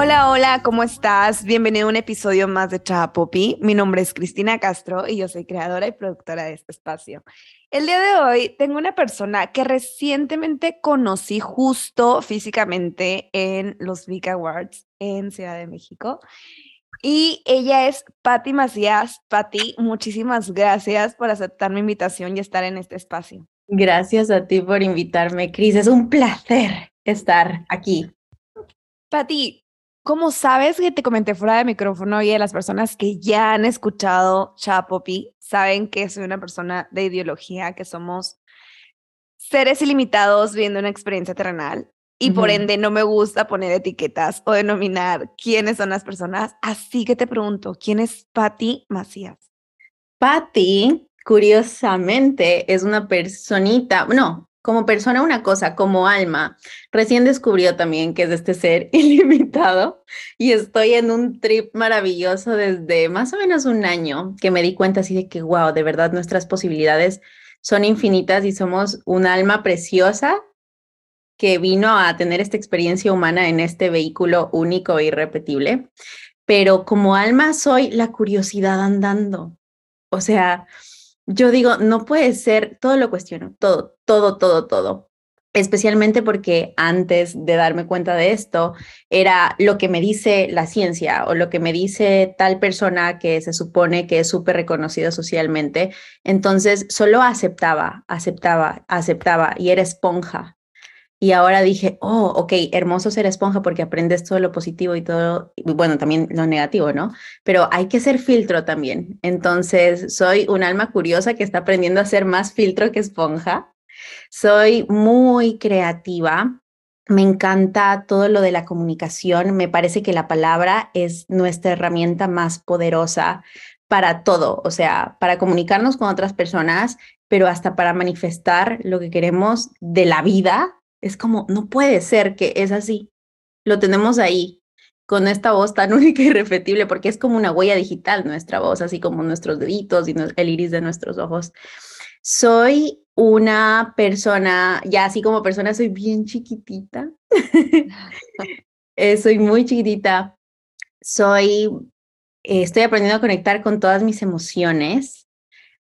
Hola, hola, ¿cómo estás? Bienvenido a un episodio más de Chava Poppy. Mi nombre es Cristina Castro y yo soy creadora y productora de este espacio. El día de hoy tengo una persona que recientemente conocí justo físicamente en los Vic Awards en Ciudad de México. Y ella es Patti Macías. Patti, muchísimas gracias por aceptar mi invitación y estar en este espacio. Gracias a ti por invitarme, Cris. Es un placer estar aquí. Patti, como sabes que te comenté fuera de micrófono y de las personas que ya han escuchado Chapopi saben que soy una persona de ideología, que somos seres ilimitados viendo una experiencia terrenal y por ende no me gusta poner etiquetas o denominar quiénes son las personas. Así que te pregunto, ¿quién es Patti Macías? Patti, curiosamente, es una personita, no, como persona una cosa, como alma, recién descubrió también que es este ser ilimitado y estoy en un trip maravilloso desde más o menos un año que me di cuenta así de que, wow, de verdad nuestras posibilidades son infinitas y somos un alma preciosa que vino a tener esta experiencia humana en este vehículo único e irrepetible. Pero como alma soy la curiosidad andando. O sea, yo digo, no puede ser, todo lo cuestiono, todo, todo, todo, todo. Especialmente porque antes de darme cuenta de esto, era lo que me dice la ciencia o lo que me dice tal persona que se supone que es súper reconocida socialmente. Entonces solo aceptaba, aceptaba, aceptaba y era esponja y ahora dije, oh, ok, hermoso ser esponja porque aprendes todo lo positivo y todo, bueno, también lo negativo, ¿no? Pero hay que ser filtro también. Entonces, soy un alma curiosa que está aprendiendo a ser más filtro que esponja. Soy muy creativa. Me encanta todo lo de la comunicación. Me parece que la palabra es nuestra herramienta más poderosa para todo, o sea, para comunicarnos con otras personas, pero hasta para manifestar lo que queremos de la vida es como, no puede ser que es así. Lo tenemos ahí, con esta voz tan única y irrepetible, porque es como una huella digital nuestra voz, así como nuestros deditos y el iris de nuestros ojos. Soy una persona, ya así como persona, soy bien chiquitita. Eh, soy muy chiquitita. Soy, eh, estoy aprendiendo a conectar con todas mis emociones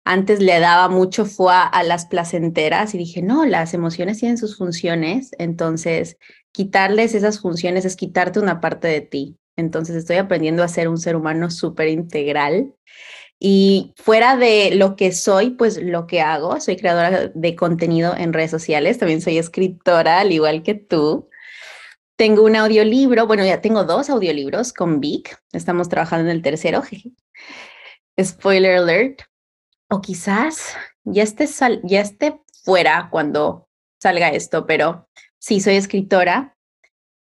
antes le daba mucho fue a las placenteras y dije, no, las emociones tienen sus funciones, entonces quitarles esas funciones es quitarte una parte de ti. Entonces estoy aprendiendo a ser un ser humano súper integral. Y fuera de lo que soy, pues lo que hago, soy creadora de contenido en redes sociales, también soy escritora, al igual que tú. Tengo un audiolibro, bueno, ya tengo dos audiolibros con Vic, estamos trabajando en el tercero. Spoiler alert, o quizás ya esté, ya esté fuera cuando salga esto, pero sí, soy escritora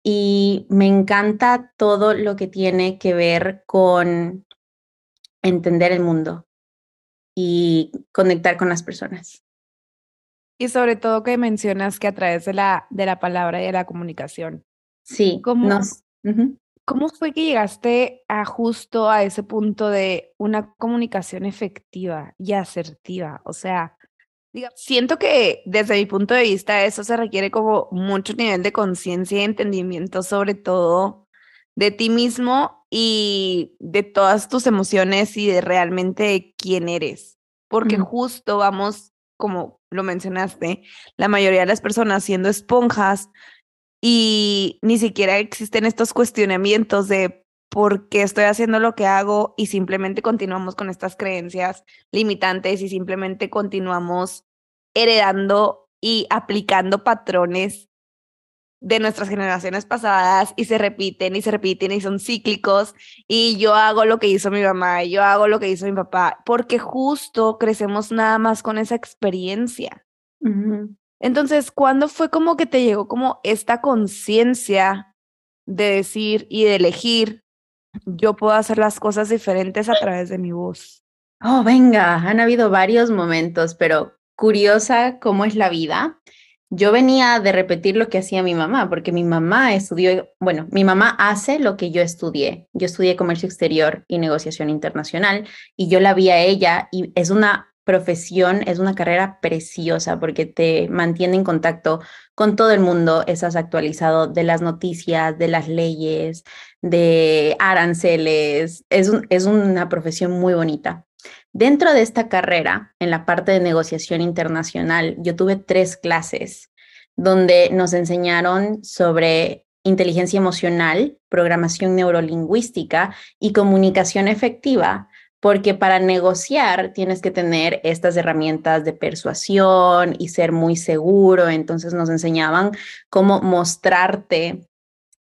y me encanta todo lo que tiene que ver con entender el mundo y conectar con las personas. Y sobre todo que mencionas que a través de la, de la palabra y de la comunicación. Sí, ¿Cómo, nos, ¿Cómo fue que llegaste a justo a ese punto de una comunicación efectiva y asertiva? O sea, siento que desde mi punto de vista eso se requiere como mucho nivel de conciencia y entendimiento sobre todo de ti mismo y de todas tus emociones y de realmente quién eres. Porque justo vamos, como lo mencionaste, la mayoría de las personas siendo esponjas, y ni siquiera existen estos cuestionamientos de por qué estoy haciendo lo que hago y simplemente continuamos con estas creencias limitantes y simplemente continuamos heredando y aplicando patrones de nuestras generaciones pasadas y se repiten y se repiten y son cíclicos y yo hago lo que hizo mi mamá yo hago lo que hizo mi papá porque justo crecemos nada más con esa experiencia. Entonces, ¿cuándo fue como que te llegó como esta conciencia de decir y de elegir, yo puedo hacer las cosas diferentes a través de mi voz? Oh, venga, han habido varios momentos, pero curiosa cómo es la vida. Yo venía de repetir lo que hacía mi mamá, porque mi mamá estudió, bueno, mi mamá hace lo que yo estudié. Yo estudié comercio exterior y negociación internacional y yo la vi a ella y es una profesión es una carrera preciosa porque te mantiene en contacto con todo el mundo, estás actualizado de las noticias, de las leyes, de aranceles, es, es una profesión muy bonita. Dentro de esta carrera, en la parte de negociación internacional, yo tuve tres clases donde nos enseñaron sobre inteligencia emocional, programación neurolingüística y comunicación efectiva, porque para negociar tienes que tener estas herramientas de persuasión y ser muy seguro. Entonces nos enseñaban cómo mostrarte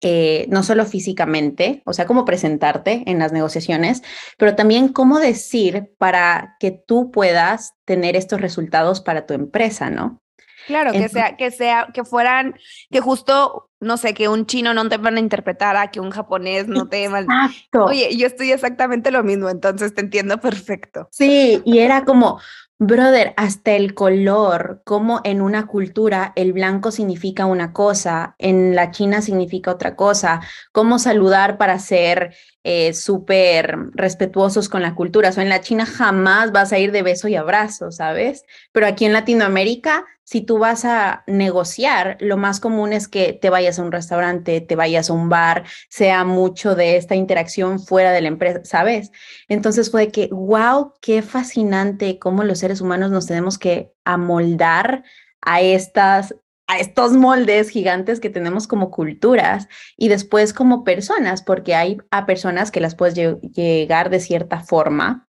eh, no solo físicamente, o sea, cómo presentarte en las negociaciones, pero también cómo decir para que tú puedas tener estos resultados para tu empresa, ¿no? Claro, que sea, que sea, que fueran, que justo, no sé, que un chino no te van a interpretar a que un japonés no te Exacto. Oye, yo estoy exactamente lo mismo, entonces te entiendo perfecto. Sí, y era como, Brother, hasta el color, como en una cultura el blanco significa una cosa, en la China significa otra cosa, cómo saludar para ser eh, súper respetuosos con la cultura. O sea, en la China jamás vas a ir de beso y abrazo, ¿sabes? Pero aquí en Latinoamérica si tú vas a negociar, lo más común es que te vayas a un restaurante, te vayas a un bar, sea mucho de esta interacción fuera de la empresa, ¿sabes? Entonces fue que, wow, qué fascinante cómo los seres humanos nos tenemos que amoldar a estas a estos moldes gigantes que tenemos como culturas y después como personas, porque hay a personas que las puedes llegar de cierta forma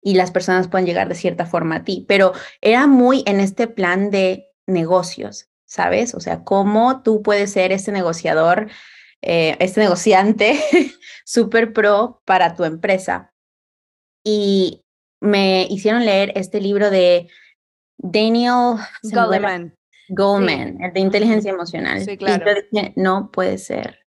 y las personas pueden llegar de cierta forma a ti, pero era muy en este plan de negocios, ¿sabes? O sea, cómo tú puedes ser este negociador, eh, este negociante súper pro para tu empresa. Y me hicieron leer este libro de Daniel Goleman. Goldman, el de inteligencia emocional. Sí, claro. Y yo dije, no puede ser.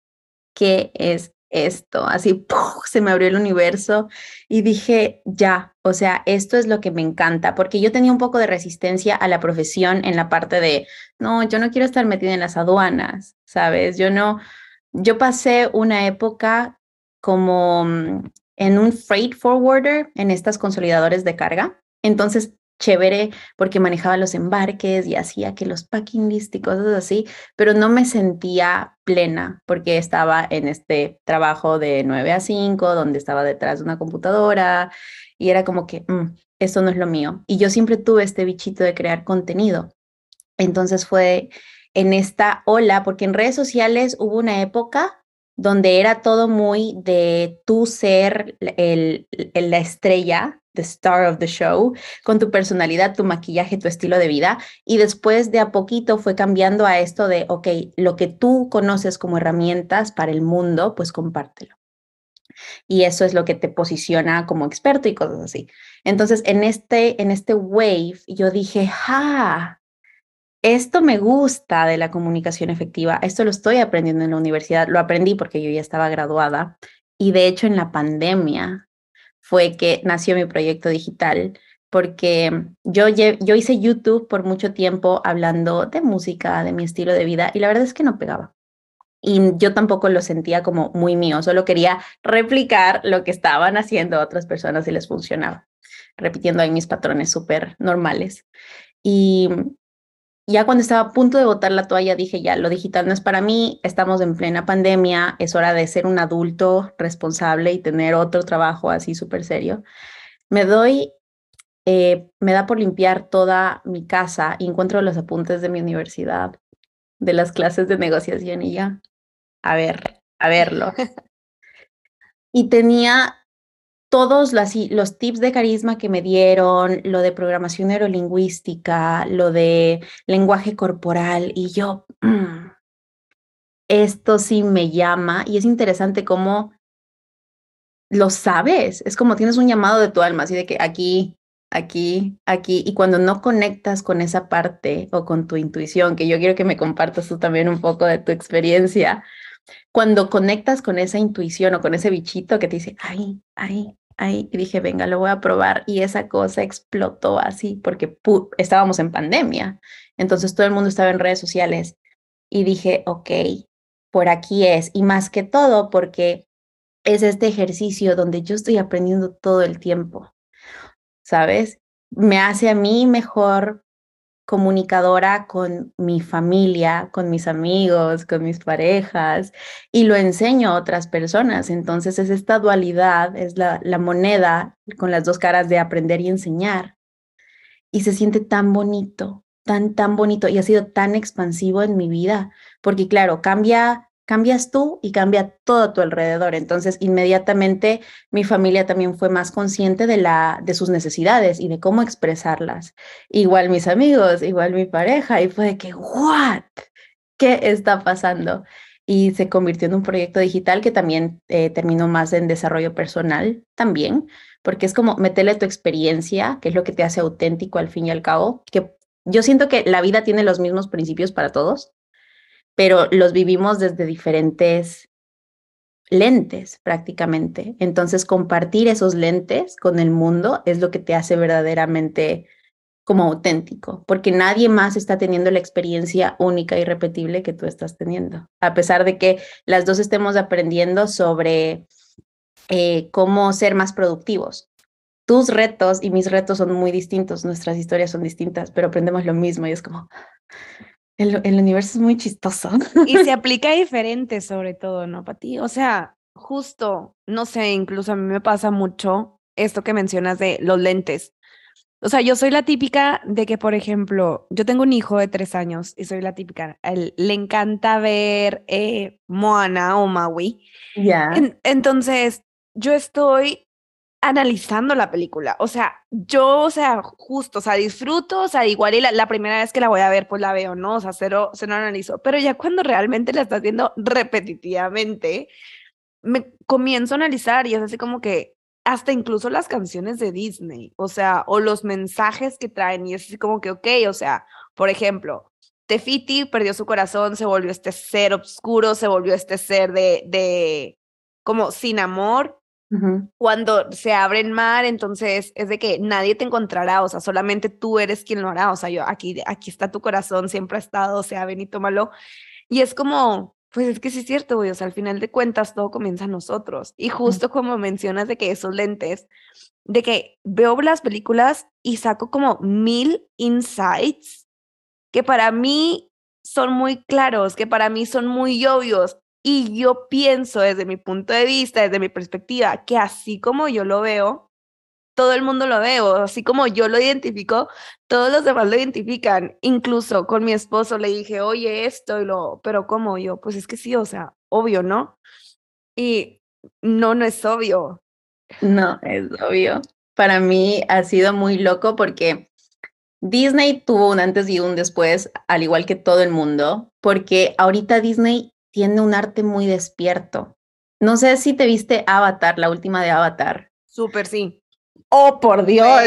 ¿Qué es esto, así se me abrió el universo y dije, ya, o sea, esto es lo que me encanta, porque yo tenía un poco de resistencia a la profesión en la parte de, no, yo no quiero estar metida en las aduanas, ¿sabes? Yo no, yo pasé una época como mm, en un freight forwarder, en estas consolidadores de carga. Entonces chévere porque manejaba los embarques y hacía que los packing list y cosas así, pero no me sentía plena porque estaba en este trabajo de 9 a 5, donde estaba detrás de una computadora y era como que, mm, esto no es lo mío. Y yo siempre tuve este bichito de crear contenido. Entonces fue en esta ola, porque en redes sociales hubo una época donde era todo muy de tú ser el, la estrella the star of the show, con tu personalidad, tu maquillaje, tu estilo de vida. Y después de a poquito fue cambiando a esto de, ok, lo que tú conoces como herramientas para el mundo, pues compártelo. Y eso es lo que te posiciona como experto y cosas así. Entonces, en este, en este wave, yo dije, ¡ah! Esto me gusta de la comunicación efectiva. Esto lo estoy aprendiendo en la universidad. Lo aprendí porque yo ya estaba graduada. Y de hecho, en la pandemia, fue que nació mi proyecto digital, porque yo, yo hice YouTube por mucho tiempo hablando de música, de mi estilo de vida, y la verdad es que no pegaba. Y yo tampoco lo sentía como muy mío, solo quería replicar lo que estaban haciendo otras personas y les funcionaba, repitiendo ahí mis patrones súper normales. Y ya cuando estaba a punto de botar la toalla, dije, ya, lo digital no es para mí, estamos en plena pandemia, es hora de ser un adulto responsable y tener otro trabajo así súper serio. Me doy, eh, me da por limpiar toda mi casa y encuentro los apuntes de mi universidad, de las clases de negociación y ya, a ver, a verlo. y tenía todos los, tips de carisma que me dieron, lo de programación neurolingüística, lo de lenguaje corporal, y yo, mm, esto sí me llama y es interesante cómo lo sabes, es como tienes un llamado de tu alma, así de que aquí, aquí, aquí, y cuando no conectas con esa parte o con tu intuición, que yo quiero que me compartas tú también un poco de tu experiencia, cuando conectas con esa intuición o con ese bichito que te dice, ay, ay, ay, y dije, venga, lo voy a probar. Y esa cosa explotó así porque estábamos en pandemia. Entonces todo el mundo estaba en redes sociales. Y dije, ok, por aquí es. Y más que todo porque es este ejercicio donde yo estoy aprendiendo todo el tiempo. ¿Sabes? me hace a mí mejor comunicadora con mi familia, con mis amigos, con mis parejas y lo enseño a otras personas. Entonces es esta dualidad, es la, la moneda con las dos caras de aprender y enseñar. Y se siente tan bonito, tan, tan bonito y ha sido tan expansivo en mi vida, porque claro, cambia cambias tú y cambia todo a tu alrededor. Entonces, inmediatamente mi familia también fue más consciente de, la, de sus necesidades y de cómo expresarlas. Igual mis amigos, igual mi pareja, y fue de que, ¿what? ¿Qué está pasando? Y se convirtió en un proyecto digital que también eh, terminó más en desarrollo personal también, porque es como meterle tu experiencia, que es lo que te hace auténtico al fin y al cabo, que yo siento que la vida tiene los mismos principios para todos, pero los vivimos desde diferentes lentes prácticamente. Entonces, compartir esos lentes con el mundo es lo que te hace verdaderamente como auténtico, porque nadie más está teniendo la experiencia única y repetible que tú estás teniendo, a pesar de que las dos estemos aprendiendo sobre eh, cómo ser más productivos. Tus retos y mis retos son muy distintos, nuestras historias son distintas, pero aprendemos lo mismo y es como, el, universo es muy chistoso. Y se aplica diferente sobre todo, ¿no, Pati? O sea, justo, no sé, incluso a mí me pasa mucho esto que mencionas de los lentes. O sea, yo soy la típica de que, por ejemplo, yo tengo un hijo de tres años y soy la típica. él, le encanta ver eh, Moana o Maui. Ya. entonces, yo estoy analizando la película. O sea, yo, o sea, justo, o sea, disfruto, o sea, igual y la, primera vez que la voy a ver, pues la veo, ¿no? O sea, cero, no analizo. Pero ya cuando realmente la estás viendo repetitivamente, me comienzo a analizar y es así como que hasta incluso las canciones de Disney, o sea, o los mensajes que traen y es así como que, ok, o sea, por ejemplo, Tefiti perdió su corazón, se volvió este ser oscuro, se volvió este ser de, de como sin amor cuando se abre el mar, entonces es de que nadie te encontrará, o sea, solamente tú eres quien lo hará, o sea, yo aquí, aquí está tu corazón, siempre ha estado, o sea, ven y tómalo. Y es como, pues es que sí es cierto, güey, o sea, al final de cuentas todo comienza a nosotros. Y justo como mencionas de que esos lentes, de que veo las películas y saco como mil insights que para mí son muy claros, que para mí son muy obvios, y yo pienso desde mi punto de vista, desde mi perspectiva, que así como yo lo veo, todo el mundo lo veo, así como yo lo identifico, todos los demás lo identifican. Incluso con mi esposo le dije, oye, esto y lo, pero ¿cómo yo? Pues es que sí, o sea, obvio, ¿no? Y no, no es obvio. No, es obvio. Para mí ha sido muy loco porque Disney tuvo un antes y un después, al igual que todo el mundo, porque ahorita Disney tiene un arte muy despierto. No sé si te viste Avatar, la última de Avatar. Súper sí. Oh, por Dios.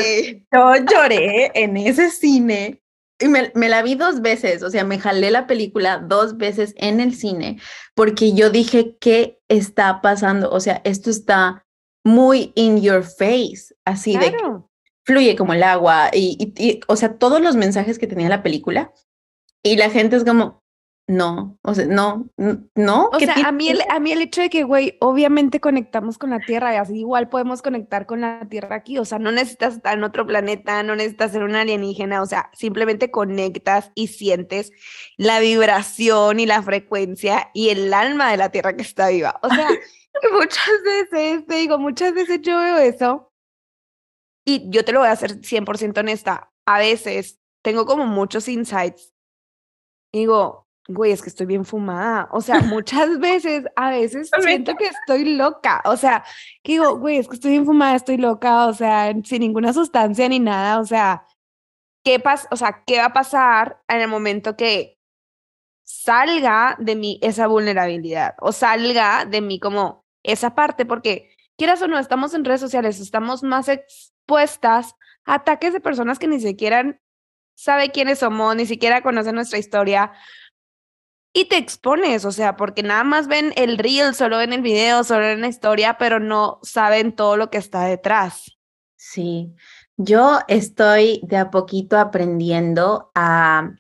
Yo lloré en ese cine. Y me, me, la vi dos veces, o sea, me jalé la película dos veces en el cine, porque yo dije, ¿qué está pasando? O sea, esto está muy in your face, así de fluye como el agua, y, y, o sea, todos los mensajes que tenía la película, y la gente es como, no, o sea, no, no. O sea, a mí, el, a mí el hecho de que, güey, obviamente conectamos con la Tierra y así igual podemos conectar con la Tierra aquí, o sea, no necesitas estar en otro planeta, no necesitas ser un alienígena, o sea, simplemente conectas y sientes la vibración y la frecuencia y el alma de la Tierra que está viva. O sea, muchas veces, te digo, muchas veces yo veo eso y yo te lo voy a hacer 100% honesta, a veces tengo como muchos insights. Digo, güey, es que estoy bien fumada. O sea, muchas veces, a veces siento que estoy loca. O sea, que digo, güey, es que estoy bien fumada, estoy loca, o sea, sin ninguna sustancia ni nada. O sea, ¿qué pasa? O sea, ¿qué va a pasar en el momento que salga de mí esa vulnerabilidad o salga de mí como esa parte? Porque quieras o no, estamos en redes sociales, estamos más expuestas a ataques de personas que ni siquiera sabe quiénes somos, ni siquiera conocen nuestra historia, y te expones, o sea, porque nada más ven el reel, solo ven el video, solo ven la historia, pero no saben todo lo que está detrás. Sí, yo estoy de a poquito aprendiendo a,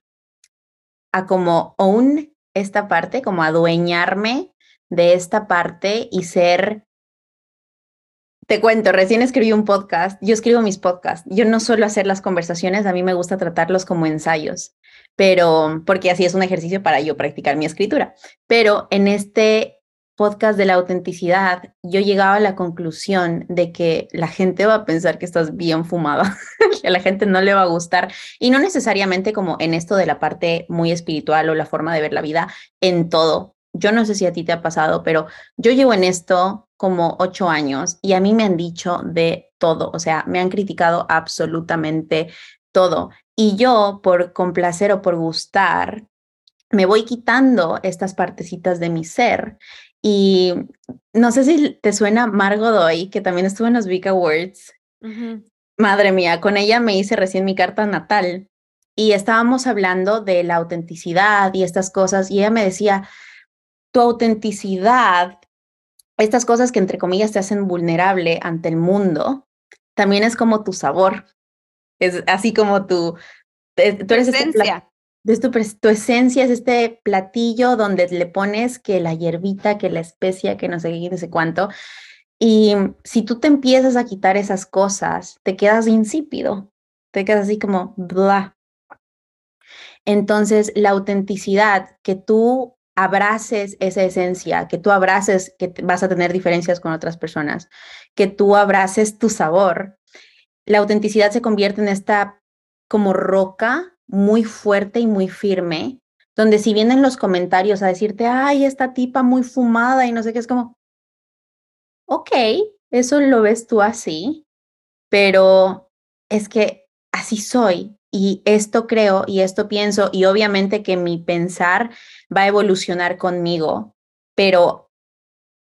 a como own esta parte, como adueñarme de esta parte y ser te cuento, recién escribí un podcast, yo escribo mis podcasts, yo no suelo hacer las conversaciones, a mí me gusta tratarlos como ensayos, pero porque así es un ejercicio para yo practicar mi escritura. Pero en este podcast de la autenticidad, yo llegaba a la conclusión de que la gente va a pensar que estás bien fumada, que a la gente no le va a gustar, y no necesariamente como en esto de la parte muy espiritual o la forma de ver la vida, en todo. Yo no sé si a ti te ha pasado, pero yo llevo en esto como ocho años y a mí me han dicho de todo, o sea, me han criticado absolutamente todo. Y yo, por complacer o por gustar, me voy quitando estas partecitas de mi ser y no sé si te suena Margot Doy, que también estuvo en los Big Awards. Madre mía, con ella me hice recién mi carta natal y estábamos hablando de la autenticidad y estas cosas y ella me decía, tu autenticidad, estas cosas que entre comillas te hacen vulnerable ante el mundo, también es como tu sabor. Es así como tu, tú eres este tu, tu, esencia es este platillo donde le pones que la hierbita, que la especia, que no sé qué, no sé cuánto. Y si tú te empiezas a quitar esas cosas, te quedas insípido, te quedas así como bla. Entonces, la autenticidad, que tú abraces esa esencia, que tú abraces que vas a tener diferencias con otras personas, que tú abraces tu sabor, la autenticidad se convierte en esta como roca muy fuerte y muy firme, donde si vienen los comentarios a decirte, ay, esta tipa muy fumada y no sé qué, es como, ok, eso lo ves tú así, pero es que así soy y esto creo y esto pienso y obviamente que mi pensar va a evolucionar conmigo, pero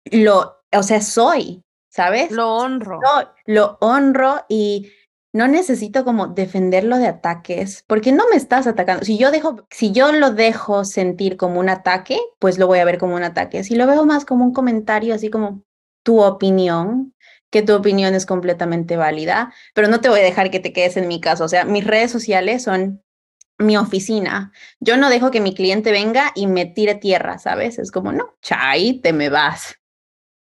lo, o sea, soy, ¿sabes? Lo honro. lo honro y no necesito como defenderlo de ataques, porque no me estás atacando. Si yo dejo, si yo lo dejo sentir como un ataque, pues lo voy a ver como un ataque. Si lo veo más como un comentario, así como tu opinión, que tu opinión es completamente válida, pero no te voy a dejar que te quedes en mi caso. O sea, mis redes sociales son mi oficina. Yo no dejo que mi cliente venga y me tire tierra, ¿sabes? Es como, no, chay, te me vas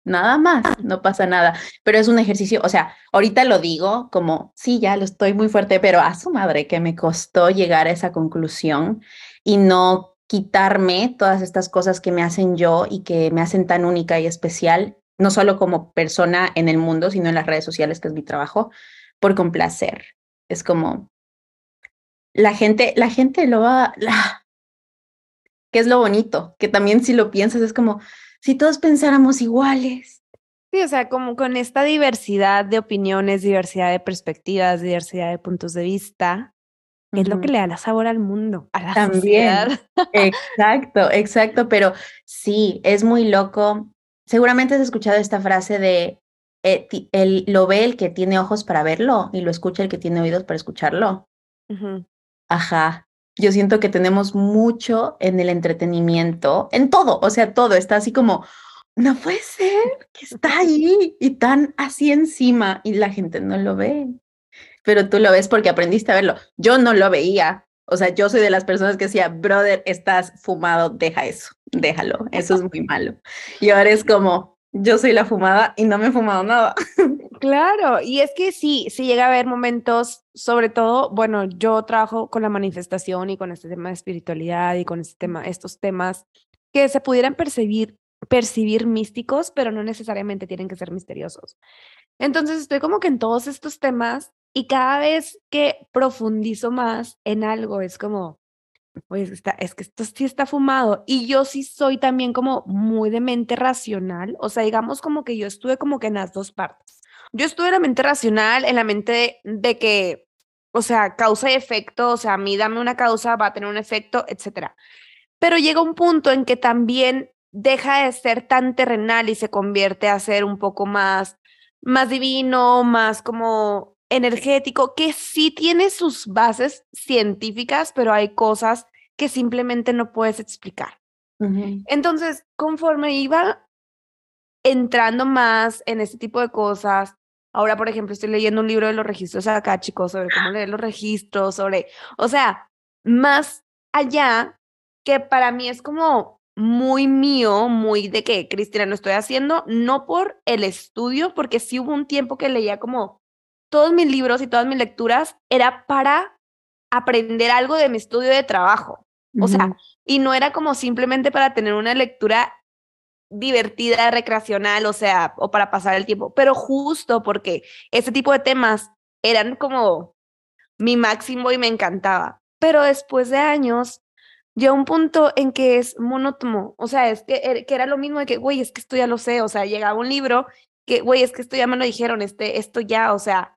nada más, no pasa nada. Pero es un ejercicio, o sea, ahorita lo digo como, sí, ya lo estoy muy fuerte, pero a su madre que me costó llegar a esa conclusión y no quitarme todas estas cosas que me hacen yo y que me hacen tan única y especial, no solo como persona en el mundo, sino en las redes sociales, que es mi trabajo, por complacer. Es como, la gente, la gente lo va, la, que es lo bonito, que también si lo piensas es como, si todos pensáramos iguales. Sí, o sea, como con esta diversidad de opiniones, diversidad de perspectivas, diversidad de puntos de vista, es lo que le da la sabor al mundo, a la También. exacto, exacto, pero sí, es muy loco. Seguramente has escuchado esta frase de eh, el, lo ve el que tiene ojos para verlo y lo escucha el que tiene oídos para escucharlo. Ajá, yo siento que tenemos mucho en el entretenimiento, en todo, o sea, todo está así como, no puede ser que está ahí y tan así encima y la gente no lo ve. Pero tú lo ves porque aprendiste a verlo. Yo no lo veía. O sea, yo soy de las personas que decía, brother, estás fumado, deja eso, déjalo, eso es muy malo. Y ahora es como, yo soy la fumada y no me he fumado nada. Claro, y es que sí, sí llega a haber momentos, sobre todo, bueno, yo trabajo con la manifestación y con este tema de espiritualidad y con este tema, estos temas que se pudieran percibir, percibir místicos, pero no necesariamente tienen que ser misteriosos. Entonces estoy como que en todos estos temas y cada vez que profundizo más en algo es como, pues está, es que esto sí está fumado. Y yo sí soy también como muy de mente racional, o sea, digamos como que yo estuve como que en las dos partes. Yo estuve en la mente racional, en la mente de, que, o sea, causa y efecto, o sea, a mí dame una causa, va a tener un efecto, etcétera. Pero llega un punto en que también deja de ser tan terrenal y se convierte a ser un poco más, más divino, más como energético, que sí tiene sus bases científicas, pero hay cosas que simplemente no puedes explicar. Entonces, conforme iba entrando más en este tipo de cosas, ahora, por ejemplo, estoy leyendo un libro de los registros acá, chicos, sobre cómo leer los registros, sobre, o sea, más allá que para mí es como muy mío, muy de que, Cristina, lo estoy haciendo, no por el estudio, porque sí hubo un tiempo que leía como todos mis libros y todas mis lecturas, era para aprender algo de mi estudio de trabajo. O sea, y no era como simplemente para tener una lectura divertida, recreacional, o sea, o para pasar el tiempo, pero justo porque ese tipo de temas eran como mi máximo y me encantaba. Pero después de años, llegó un punto en que es monótono, o sea, es que, er, que era lo mismo de que, güey, es que esto ya lo sé, o sea, llegaba un libro que, güey, es que esto ya me lo dijeron, este, esto ya, o sea,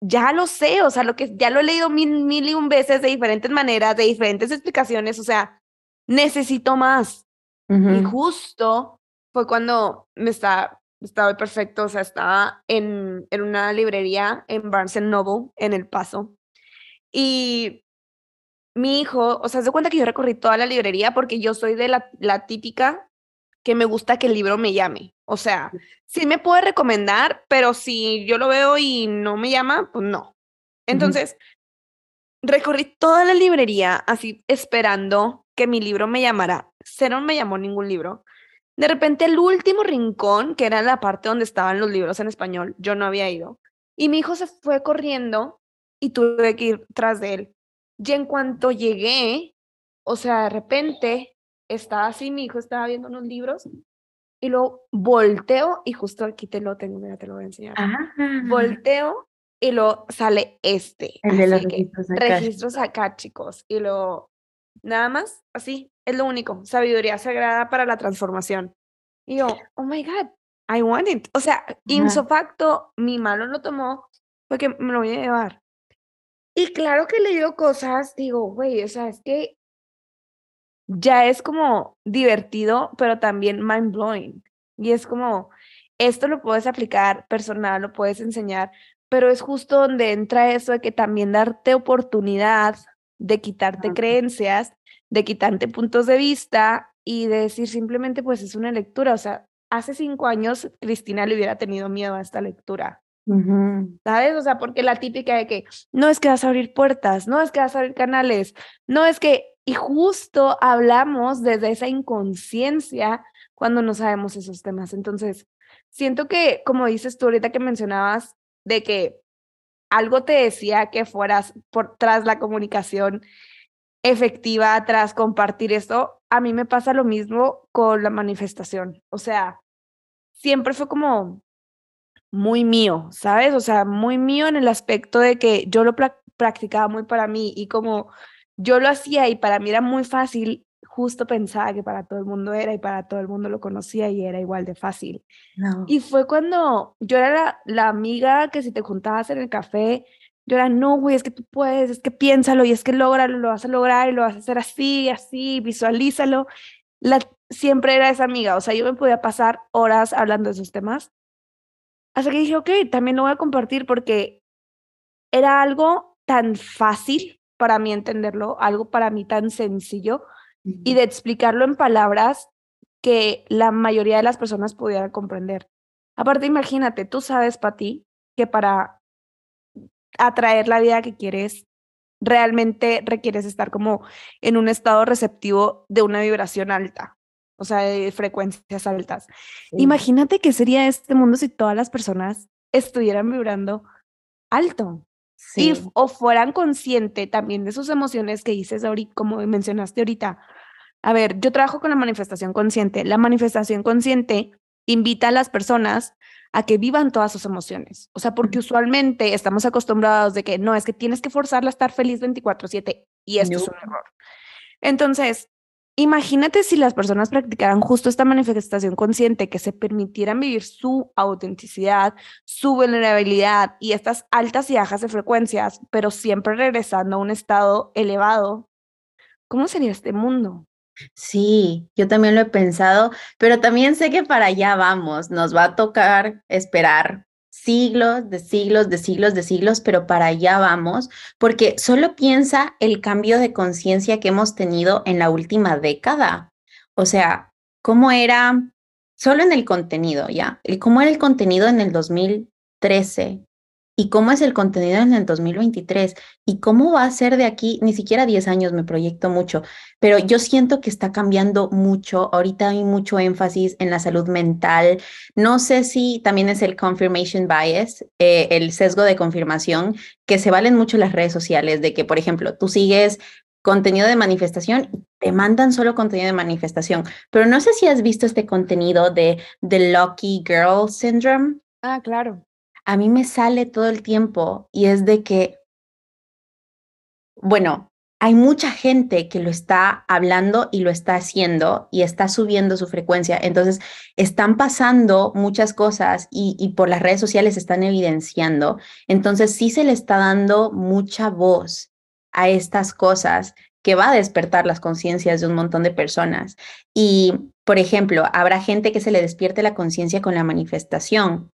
ya lo sé, o sea, lo que ya lo he leído mil, mil y un veces de diferentes maneras, de diferentes explicaciones, o sea, necesito más. Y justo fue cuando me estaba, estaba perfecto, o sea, estaba en, en una librería en Barnes Noble, en El Paso, y mi hijo, o sea, se cuenta que yo recorrí toda la librería porque yo soy de la, la típica que me gusta que el libro me llame. O sea, sí me puede recomendar, pero si yo lo veo y no me llama, pues no. Entonces, recorrí toda la librería así esperando que mi libro me llamara. Cero me llamó ningún libro. De repente, el último rincón, que era la parte donde estaban los libros en español, yo no había ido. Y mi hijo se fue corriendo y tuve que ir tras de él. Y en cuanto llegué, o sea, de repente estaba así, mi hijo estaba viendo unos libros y lo volteo y justo aquí te lo tengo, mira, te lo voy a enseñar. Volteo y lo sale este. El de los registros acá. Registros acá, chicos. Y lo, nada más, así, es lo único. Sabiduría sagrada para la transformación. Y yo, oh my God, I want it. O sea, ipso facto, mi mano lo tomó, porque me lo voy a llevar. Y claro que he leído cosas, digo, güey, o sea, es que ya es como divertido, pero también mind blowing. Y es como, esto lo puedes aplicar personal, lo puedes enseñar, pero es justo donde entra eso de que también darte oportunidad de quitarte creencias, de quitarte puntos de vista y de decir simplemente, pues es una lectura. O sea, hace cinco años Cristina le hubiera tenido miedo a esta lectura. ¿Sabes? O sea, porque la típica de que no es que vas a abrir puertas, no es que vas a abrir canales, no es que, y justo hablamos desde esa inconsciencia cuando no sabemos esos temas. Entonces, siento que, como dices tú ahorita que mencionabas, de que algo te decía que fueras por tras la comunicación efectiva, tras compartir esto, a mí me pasa lo mismo con la manifestación. O sea, siempre fue como, muy mío, ¿sabes? O sea, muy mío en el aspecto de que yo lo practicaba muy para mí y como yo lo hacía y para mí era muy fácil, justo pensaba que para todo el mundo era y para todo el mundo lo conocía y era igual de fácil. Y fue cuando yo era la, la, amiga que si te juntabas en el café, yo era, no, güey, es que tú puedes, es que piénsalo y es que lógralo, lo vas a lograr y lo vas a hacer así, así, visualízalo. La, siempre era esa amiga, o sea, yo me podía pasar horas hablando de esos temas hasta que dije, ok, también lo voy a compartir porque era algo tan fácil para mí entenderlo, algo para mí tan sencillo y de explicarlo en palabras que la mayoría de las personas pudieran comprender. Aparte, imagínate, tú sabes, Pati, que para atraer la vida que quieres, realmente requieres estar como en un estado receptivo de una vibración alta o sea, de frecuencias altas. Imagínate qué sería este mundo si todas las personas estuvieran vibrando alto. Sí. o fueran conscientes también de sus emociones que dices ahorita, como mencionaste ahorita. A ver, yo trabajo con la manifestación consciente. La manifestación consciente invita a las personas a que vivan todas sus emociones. O sea, porque usualmente estamos acostumbrados de que no, es que tienes que forzarla a estar feliz 24/7 y esto es un error. Entonces, Imagínate si las personas practicaran justo esta manifestación consciente, que se permitieran vivir su autenticidad, su vulnerabilidad y estas altas y bajas de frecuencias, pero siempre regresando a un estado elevado. ¿Cómo sería este mundo? Sí, yo también lo he pensado, pero también sé que para allá vamos, nos va a tocar esperar siglos, de siglos, de siglos, de siglos, pero para allá vamos, porque solo piensa el cambio de conciencia que hemos tenido en la última década. O sea, ¿cómo era solo en el contenido, ya? ¿Cómo era el contenido en el 2013, y cómo es el contenido en el 2023 y cómo va a ser de aquí, ni siquiera 10 años me proyecto mucho, pero yo siento que está cambiando mucho. Ahorita hay mucho énfasis en la salud mental. No sé si también es el confirmation bias, eh, el sesgo de confirmación, que se valen mucho las redes sociales, de que, por ejemplo, tú sigues contenido de manifestación, te mandan solo contenido de manifestación, pero no sé si has visto este contenido de The Lucky Girl Syndrome. Ah, claro a mí me sale todo el tiempo y es de que, bueno, hay mucha gente que lo está hablando y lo está haciendo y está subiendo su frecuencia. Entonces, están pasando muchas cosas y, por las redes sociales están evidenciando. Entonces, sí se le está dando mucha voz a estas cosas que va a despertar las conciencias de un montón de personas. Y, por ejemplo, habrá gente que se le despierte la conciencia con la manifestación.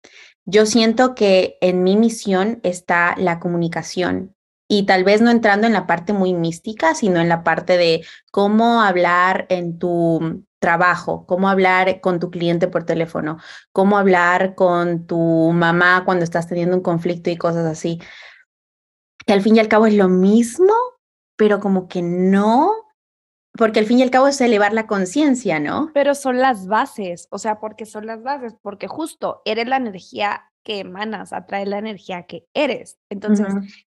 Yo siento que en mi misión está la comunicación y tal vez no entrando en la parte muy mística, sino en la parte de cómo hablar en tu trabajo, cómo hablar con tu cliente por teléfono, cómo hablar con tu mamá cuando estás teniendo un conflicto y cosas así. Que al fin y al cabo es lo mismo, pero como que no, porque al fin y al cabo es elevar la conciencia, ¿no? Pero son las bases, o sea, porque son las bases, porque justo eres la energía que emanas, atrae la energía que eres. Entonces,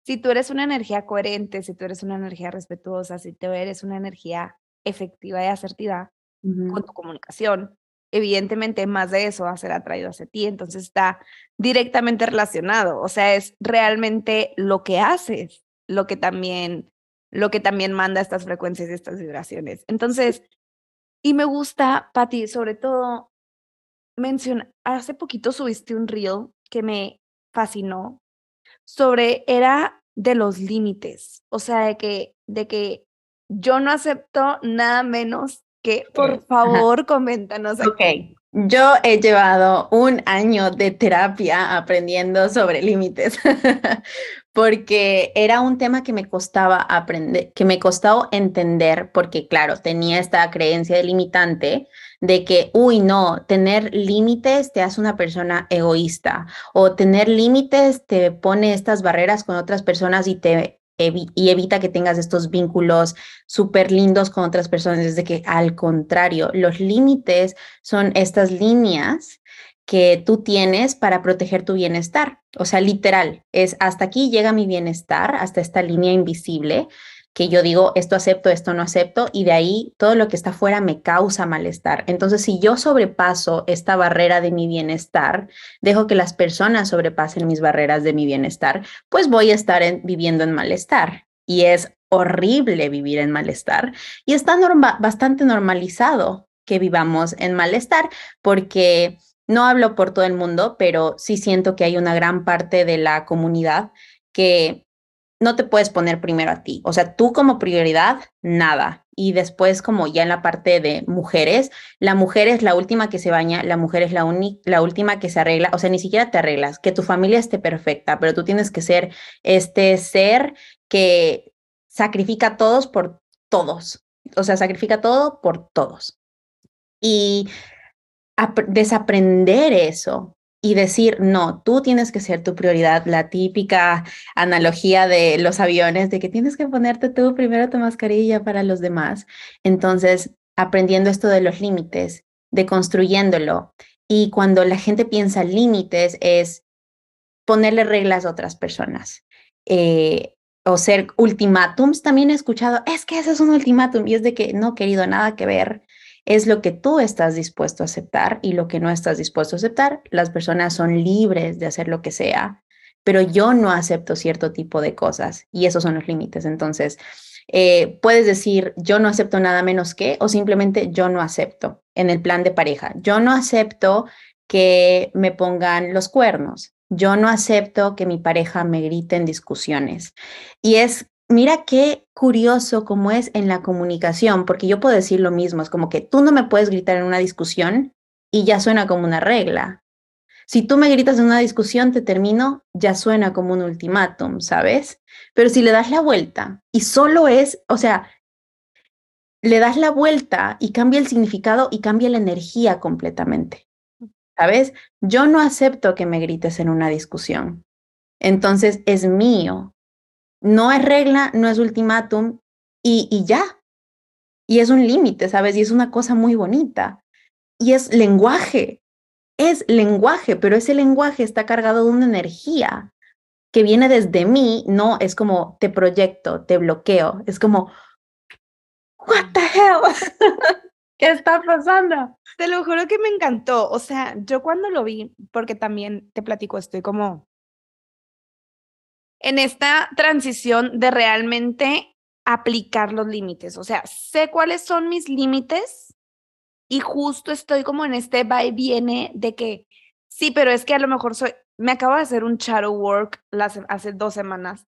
si tú eres una energía coherente, si tú eres una energía respetuosa, si tú eres una energía efectiva y asertiva con tu comunicación, evidentemente más de eso va a ser atraído hacia ti, entonces está directamente relacionado, o sea, es realmente lo que haces, lo que también lo que también manda estas frecuencias y estas vibraciones. Entonces, y me gusta, Patti, sobre todo, menciona, hace poquito subiste un reel que me fascinó sobre, era de los límites, o sea, de que, de que yo no acepto nada menos que, por favor, coméntanos. Ok, yo he llevado un año de terapia aprendiendo sobre límites, porque era un tema que me costaba aprender, que me costó entender, porque claro, tenía esta creencia limitante de que, uy, no, tener límites te hace una persona egoísta o tener límites te pone estas barreras con otras personas y te y evita que tengas estos vínculos súper lindos con otras personas. Desde que al contrario, los límites son estas líneas que tú tienes para proteger tu bienestar. O sea, literal, es hasta aquí llega mi bienestar, hasta esta línea invisible que yo digo, esto acepto, esto no acepto, y de ahí todo lo que está fuera me causa malestar. Entonces, si yo sobrepaso esta barrera de mi bienestar, dejo que las personas sobrepasen mis barreras de mi bienestar, pues voy a estar viviendo en malestar. Y es horrible vivir en malestar. Y está bastante normalizado que vivamos en malestar porque no hablo por todo el mundo, pero sí siento que hay una gran parte de la comunidad que no te puedes poner primero a ti. O sea, tú como prioridad, nada. Y después, como ya en la parte de mujeres, la mujer es la última que se baña, la mujer es la, la última que se arregla. O sea, ni siquiera te arreglas, que tu familia esté perfecta, pero tú tienes que ser este ser que sacrifica a todos por todos. O sea, sacrifica todo por todos. Y desaprender eso y decir, no, tú tienes que ser tu prioridad, la típica analogía de los aviones, de que tienes que ponerte tú primero tu mascarilla para los demás. Entonces, aprendiendo esto de los límites, de construyéndolo. Y cuando la gente piensa límites es ponerle reglas a otras personas. Eh, o ser ultimátums, también he escuchado, es que ese es un ultimátum y es de que no, querido, nada que ver es lo que tú estás dispuesto a aceptar y lo que no estás dispuesto a aceptar. Las personas son libres de hacer lo que sea, pero yo no acepto cierto tipo de cosas y esos son los límites. Entonces, eh, puedes decir yo no acepto nada menos que o simplemente yo no acepto en el plan de pareja. Yo no acepto que me pongan los cuernos. Yo no acepto que mi pareja me grite en discusiones. Y es mira qué curioso como es en la comunicación, porque yo puedo decir lo mismo, es como que tú no me puedes gritar en una discusión y ya suena como una regla. Si tú me gritas en una discusión, te termino, ya suena como un ultimátum, ¿sabes? Pero si le das la vuelta y solo es, o sea, le das la vuelta y cambia el significado y cambia la energía completamente. ¿Sabes? Yo no acepto que me grites en una discusión. Entonces es mío. No es regla, no es ultimátum y, y ya. Y es un límite, ¿sabes? Y es una cosa muy bonita. Y es lenguaje. Es lenguaje, pero ese lenguaje está cargado de una energía que viene desde mí, no es como te proyecto, te bloqueo. Es como, what the hell? ¿Qué está pasando? Te lo juro que me encantó. O sea, yo cuando lo vi, porque también te platico, estoy como en esta transición de realmente aplicar los límites. O sea, sé cuáles son mis límites y justo estoy como en este va y viene de que sí, pero es que a lo mejor soy, me acabo de hacer un shadow work las, hace dos semanas,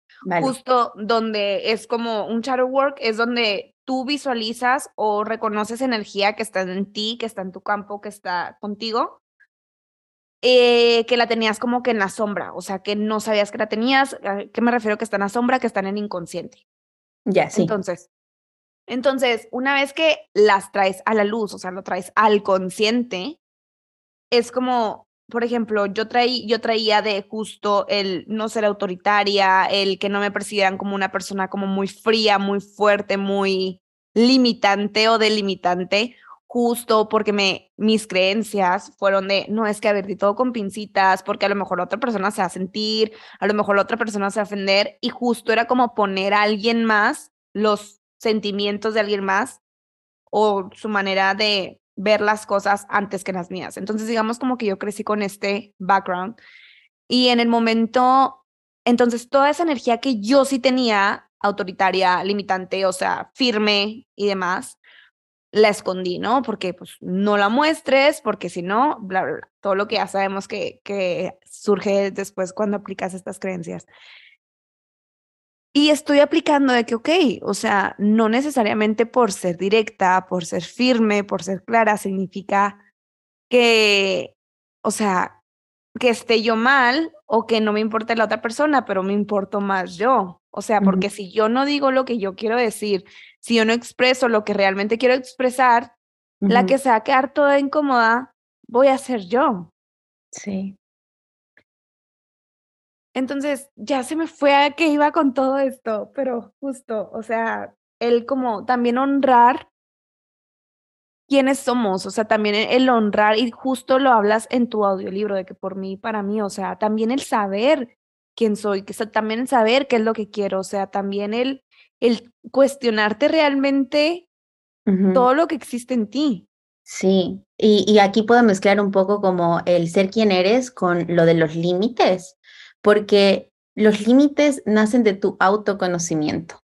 justo donde es como un shadow work, es donde tú visualizas o reconoces energía que está en ti, que está en tu campo, que está contigo eh, que la tenías como que en la sombra, o sea, que no sabías que la tenías. ¿Qué me refiero que está en la sombra? Que están en inconsciente. Ya, sí. Entonces, entonces, una vez que las traes a la luz, o sea, lo traes al consciente, es como, por ejemplo, yo, traí, yo traía de justo el no ser autoritaria, el que no me percibieran como una persona como muy fría, muy fuerte, muy limitante o delimitante, justo porque me, mis creencias fueron de, no, es que a ver, todo con pincitas, porque a lo mejor otra persona se va a sentir, a lo mejor otra persona se va a ofender, y justo era como poner a alguien más los sentimientos de alguien más o su manera de ver las cosas antes que las mías. Entonces, digamos como que yo crecí con este background y en el momento, entonces toda esa energía que yo sí tenía, autoritaria, limitante, o sea, firme y demás, la escondí, ¿no? Porque pues no la muestres, porque si no, bla, bla, todo lo que ya sabemos que, que surge después cuando aplicas estas creencias. Y estoy aplicando de que, ok, o sea, no necesariamente por ser directa, por ser firme, por ser clara, significa que, o sea, que esté yo mal o que no me importe la otra persona, pero me importo más yo. O sea, porque si yo no digo lo que yo quiero decir, si yo no expreso lo que realmente quiero expresar, la que se va a quedar toda incómoda voy a ser yo. Sí. Entonces, ya se me fue a que iba con todo esto, pero justo, o sea, el como también honrar quiénes somos, o sea, también el honrar, y justo lo hablas en tu audiolibro, de que por mí, para mí, o sea, también el saber quién soy, que también saber qué es lo que quiero, o sea, también el, el cuestionarte realmente todo lo que existe en ti. Sí, y, y aquí puedo mezclar un poco como el ser quien eres con lo de los límites, porque los límites nacen de tu autoconocimiento.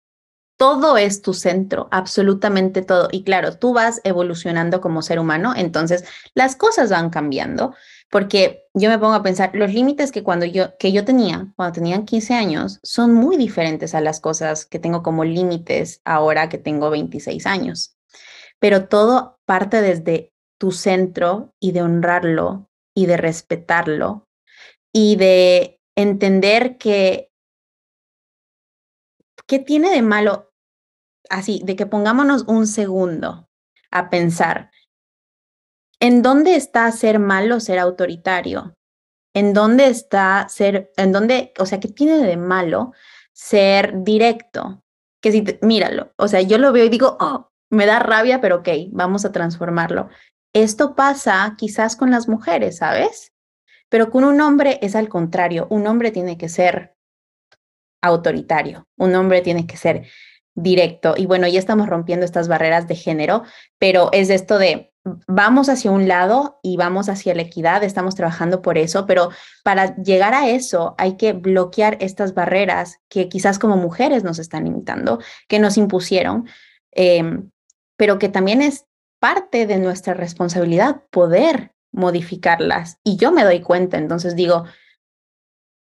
Todo es tu centro, absolutamente todo. Y claro, tú vas evolucionando como ser humano, entonces las cosas van cambiando, porque yo me pongo a pensar, los límites que, cuando yo, que yo tenía cuando tenían 15 años son muy diferentes a las cosas que tengo como límites ahora que tengo 26 años. Pero todo parte desde tu centro y de honrarlo y de respetarlo y de entender que, ¿qué tiene de malo? Así, de que pongámonos un segundo a pensar, ¿En dónde está ser malo, ser autoritario? ¿En dónde está ser, en dónde, o sea, qué tiene de malo ser directo? Que si, míralo, o sea, yo lo veo y digo, oh, me da rabia, pero ok, vamos a transformarlo. Esto pasa quizás con las mujeres, ¿sabes? Pero con un hombre es al contrario, un hombre tiene que ser autoritario, un hombre tiene que ser directo. Y bueno, ya estamos rompiendo estas barreras de género, pero es esto de vamos hacia un lado y vamos hacia la equidad, estamos trabajando por eso, pero para llegar a eso hay que bloquear estas barreras que quizás como mujeres nos están limitando, que nos impusieron, em, pero que también es parte de nuestra responsabilidad poder modificarlas. Y yo me doy cuenta, entonces digo,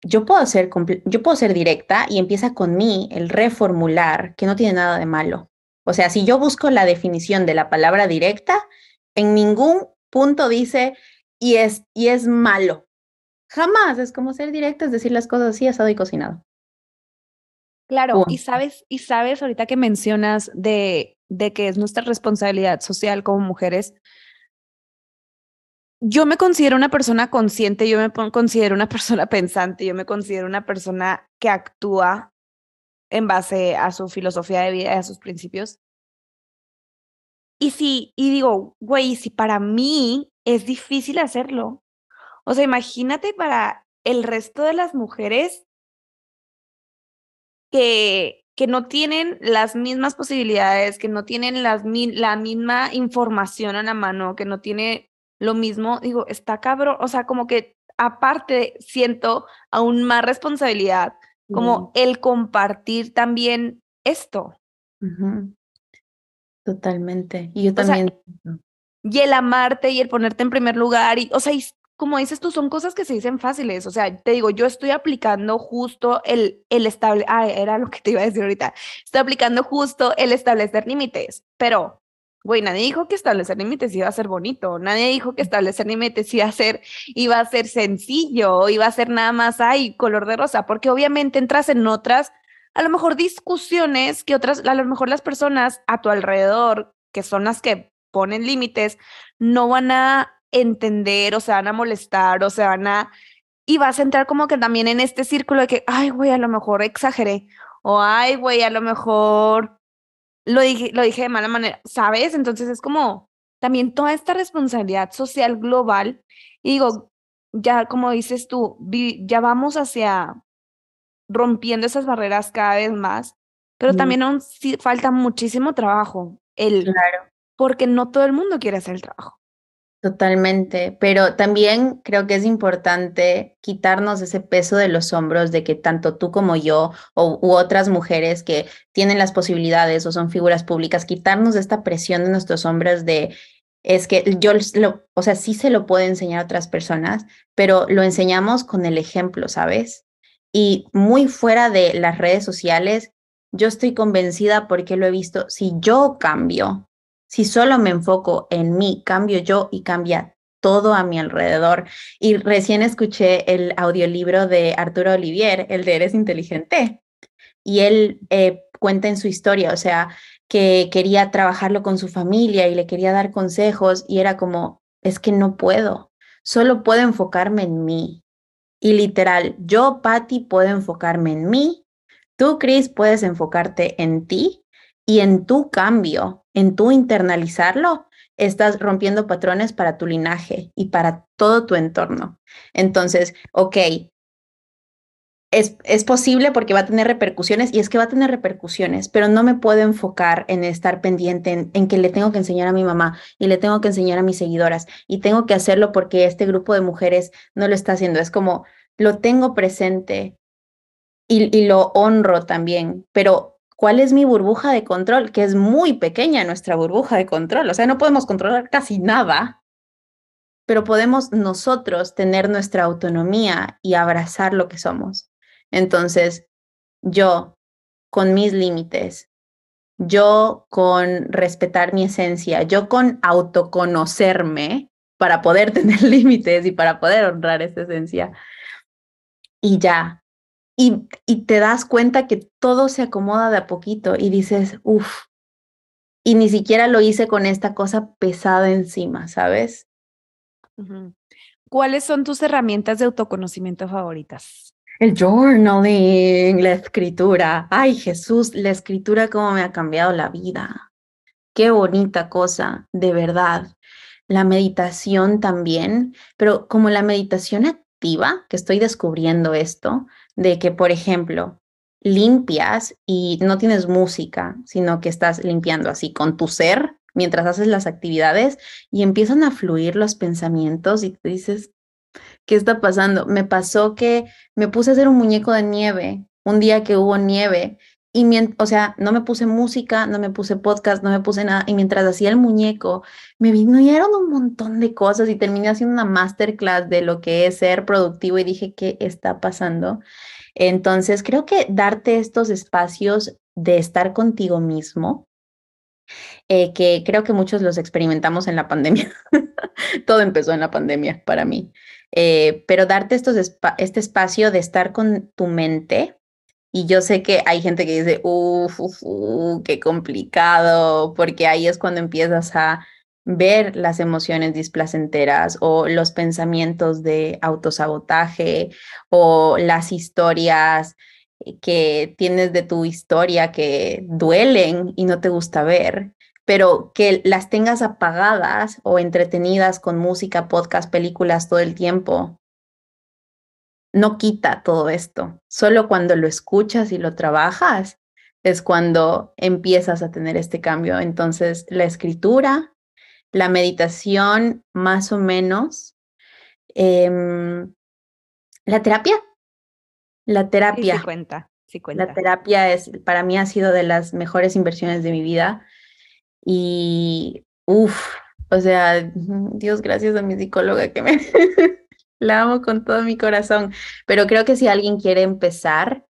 yo puedo ser, yo puedo ser directa y empieza con mí el reformular, que no tiene nada de malo. O sea, si yo busco la definición de la palabra directa, en ningún punto dice y es, y es malo. Jamás, es como ser directo, es decir las cosas así, asado y cocinado. Claro, y sabes, y sabes ahorita que mencionas de, de que es nuestra responsabilidad social como mujeres, yo me considero una persona consciente, yo me considero una persona pensante, yo me considero una persona que actúa en base a su filosofía de vida y a sus principios. Y si, y digo, güey, si para mí es difícil hacerlo, o sea, imagínate para el resto de las mujeres que, que no tienen las mismas posibilidades, que no tienen las, la misma información a la mano, que no tiene lo mismo, digo, está cabrón, o sea, como que aparte siento aún más responsabilidad, como el compartir también esto. Totalmente. Y yo también. y el amarte y el ponerte en primer lugar, y, o sea, como dices tú, son cosas que se dicen fáciles. O sea, te digo, yo estoy aplicando justo el, el estable, ah, era lo que te iba a decir ahorita. Estoy aplicando justo el establecer límites, pero, güey, nadie dijo que establecer límites iba a ser bonito. Nadie dijo que establecer límites iba a ser, iba a ser sencillo, iba a ser nada más, ay, color de rosa, porque obviamente entras en otras, a lo mejor discusiones que otras, a lo mejor las personas a tu alrededor, que son las que ponen límites, no van a entender o se van a molestar o se van a... Y vas a entrar como que también en este círculo de que, ay, güey, a lo mejor exageré. O, ay, güey, a lo mejor lo dije, lo dije de mala manera, ¿sabes? Entonces es como también toda esta responsabilidad social global. Y digo, ya como dices tú, ya vamos hacia rompiendo esas barreras cada vez más, pero también aún falta muchísimo trabajo. El, claro. Porque no todo el mundo quiere hacer el trabajo. Totalmente, pero también creo que es importante quitarnos ese peso de los hombros de que tanto tú como yo o, u otras mujeres que tienen las posibilidades o son figuras públicas, quitarnos esta presión de nuestros hombros de es que yo, o sea, sí se lo puedo enseñar a otras personas, pero lo enseñamos con el ejemplo, ¿sabes? Y muy fuera de las redes sociales, yo estoy convencida porque lo he visto, si yo cambio, si solo me enfoco en mí, cambio yo y cambia todo a mi alrededor. Y recién escuché el audiolibro de Arturo Olivier, el de Eres Inteligente, y él eh, cuenta en su historia, o sea, que quería trabajarlo con su familia y le quería dar consejos y era como, es que no puedo, solo puedo enfocarme en mí. Y literal, yo, Patty, puedo enfocarme en mí, tú, Chris, puedes enfocarte en ti y en tu cambio, en tu internalizarlo, estás rompiendo patrones para tu linaje y para todo tu entorno. Entonces, ok, es, es, posible porque va a tener repercusiones y es que va a tener repercusiones, pero no me puedo enfocar en estar pendiente en, en, que le tengo que enseñar a mi mamá y le tengo que enseñar a mis seguidoras y tengo que hacerlo porque este grupo de mujeres no lo está haciendo. Es como lo tengo presente y, y lo honro también, pero ¿Cuál es mi burbuja de control? Que es muy pequeña nuestra burbuja de control. O sea, no podemos controlar casi nada, pero podemos nosotros tener nuestra autonomía y abrazar lo que somos. Entonces, yo, con mis límites, yo con respetar mi esencia, yo con autoconocerme para poder tener límites y para poder honrar esa esencia. Y ya, y, y te das cuenta que todo se acomoda de a poquito y dices, uff, y ni siquiera lo hice con esta cosa pesada encima, ¿sabes? ¿Cuáles son tus herramientas de autoconocimiento favoritas? El journaling, la escritura. Ay, Jesús, la escritura cómo me ha cambiado la vida. Qué bonita cosa, de verdad. La meditación también, pero como la meditación activa, que estoy descubriendo esto, de que, por ejemplo, limpias y no tienes música, sino que estás limpiando así con tu ser mientras haces las actividades y empiezan a fluir los pensamientos y dices, ¿qué está pasando? Me pasó que me puse a hacer un muñeco de nieve un día que hubo nieve y, o sea, no me puse música, no me puse podcast, no me puse nada. Y mientras hacía el muñeco, me vinieron un montón de cosas y terminé haciendo una masterclass de lo que es ser productivo y dije, ¿qué está pasando? Entonces, creo que darte estos espacios de estar contigo mismo, eh, que creo que muchos los experimentamos en la pandemia. Todo empezó en la pandemia para mí. Eh, pero darte estos este espacio de estar con tu mente, y yo sé que hay gente que dice, uff, qué complicado, porque ahí es cuando empiezas a ver las emociones displacenteras o los pensamientos de autosabotaje o las historias que tienes de tu historia que duelen y no te gusta ver, pero que las tengas apagadas o entretenidas con música, podcast, películas todo el tiempo, no quita todo esto. Solo cuando lo escuchas y lo trabajas es cuando empiezas a tener este cambio. Entonces, la escritura, la meditación, más o menos, em, la terapia. La terapia. Sí, cuenta, sí cuenta. La terapia es, para mí ha sido de las mejores inversiones de mi vida. Y, uff, o sea, Dios gracias a mi psicóloga que me, la amo con todo mi corazón. Pero creo que si alguien quiere empezar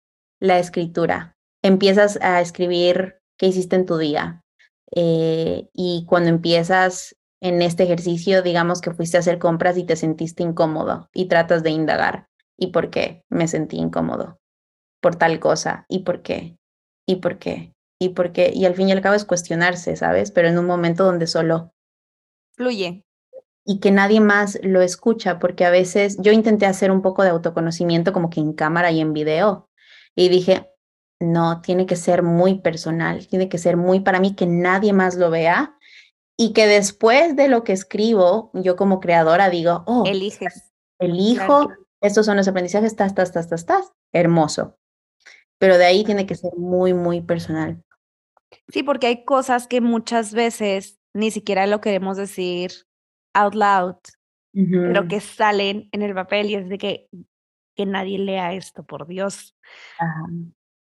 la escritura, empiezas a escribir qué hiciste en tu día. Eh, y cuando empiezas en este ejercicio, digamos que fuiste a hacer compras y te sentiste incómodo y tratas de indagar. ¿Y por qué me sentí incómodo? Por tal cosa. ¿Y por qué? ¿Y por qué? ¿Y por qué? Y al fin y al cabo es cuestionarse, ¿sabes? Pero en un momento donde solo fluye y que nadie más lo escucha, porque a veces yo intenté hacer un poco de autoconocimiento como que en cámara y en video y dije, no, tiene que ser muy personal, tiene que ser muy para mí que nadie más lo vea y que después de lo que escribo, yo como creadora digo, oh, eliges. Elijo, estos son los aprendizajes, estás, estás, estás, estás, estás, hermoso. Pero de ahí tiene que ser muy, muy personal. Sí, porque hay cosas que muchas veces ni siquiera lo queremos decir out loud, pero que salen en el papel y es de que, que nadie lea esto, por Dios.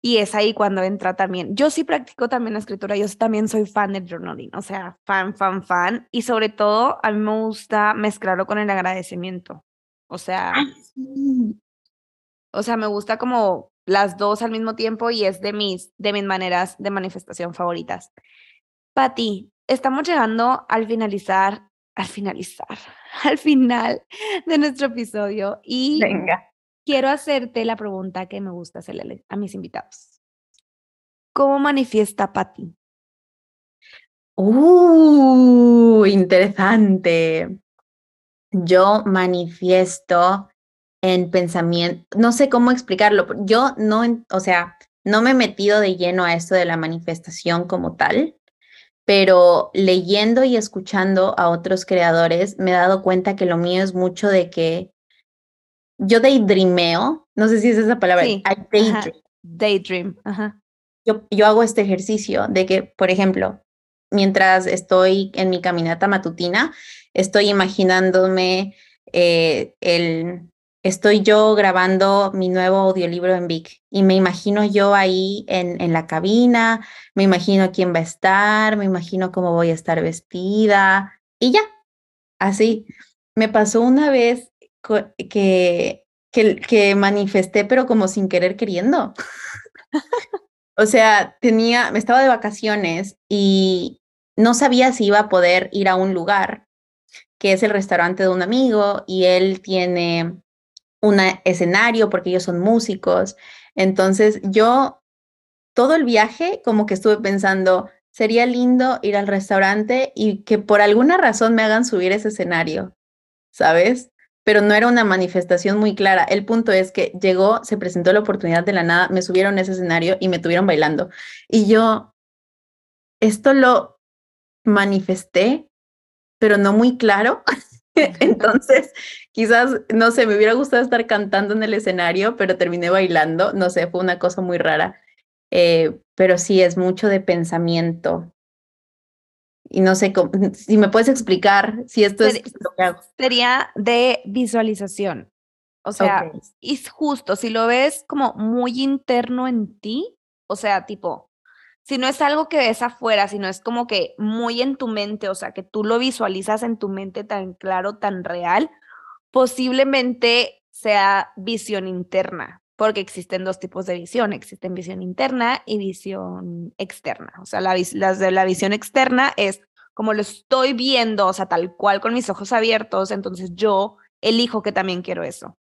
Y es ahí cuando entra también. Yo sí practico también la escritura, yo también soy fan del journaling, o sea, fan, fan, fan. Y sobre todo, a mí me gusta mezclarlo con el agradecimiento. O sea, o sea, me gusta como las dos al mismo tiempo y es de mis, de mis maneras de manifestación favoritas. Pati, estamos llegando al finalizar al finalizar, al final de nuestro episodio. Y quiero hacerte la pregunta que me gusta hacerle a mis invitados. ¿Cómo manifiesta Patti? Uh, interesante. Yo manifiesto en pensamiento, no sé cómo explicarlo. Yo no, o sea, no me he metido de lleno a esto de la manifestación como tal, pero leyendo y escuchando a otros creadores me he dado cuenta que lo mío es mucho de que yo daydreameo, no sé si es esa palabra, sí, daydream. Yo, yo hago este ejercicio de que, por ejemplo, mientras estoy en mi caminata matutina, estoy imaginándome eh, el, estoy yo grabando mi nuevo audiolibro en Vic y me imagino yo ahí en, en la cabina, me imagino quién va a estar, me imagino cómo voy a estar vestida y ya, así. Me pasó una vez que, que, que manifesté, pero como sin querer queriendo. o sea, tenía, me estaba de vacaciones y no sabía si iba a poder ir a un lugar que es el restaurante de un amigo y él tiene un escenario porque ellos son músicos. Entonces yo todo el viaje como que estuve pensando, sería lindo ir al restaurante y que por alguna razón me hagan subir ese escenario, ¿sabes? Pero no era una manifestación muy clara. El punto es que llegó, se presentó la oportunidad de la nada, me subieron a ese escenario y me tuvieron bailando. Y yo, esto lo manifesté, pero no muy claro. Entonces, quizás, no sé, me hubiera gustado estar cantando en el escenario, pero terminé bailando, no sé, fue una cosa muy rara. Eh, pero sí, es mucho de pensamiento. Y no sé si me puedes explicar si esto es lo que hago. Sería de visualización. O sea, es justo, si lo ves como muy interno en ti, o sea, tipo, si no es algo que ves afuera, sino es como que muy en tu mente, o sea, que tú lo visualizas en tu mente tan claro, tan real, posiblemente sea visión interna, porque existen dos tipos de visión, existen visión interna y visión externa. O sea, la, las de la visión externa es como lo estoy viendo, o sea, tal cual con mis ojos abiertos, entonces yo elijo que también quiero eso.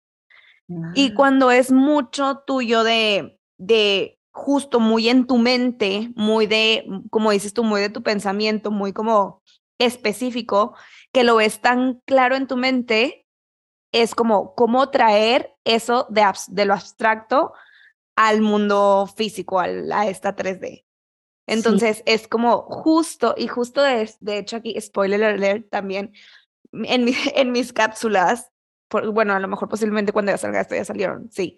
Y ah. cuando es mucho tuyo de, de justo muy en tu mente, muy de, como dices tú, muy de tu pensamiento, muy como específico que lo ves tan claro en tu mente, es como cómo traer eso de, de lo abstracto al mundo físico, a esta 3D. Entonces es como justo, y justo de, de hecho aquí, spoiler alert también, en, en mis cápsulas, bueno, a lo mejor posiblemente cuando ya salga esto ya salieron, sí.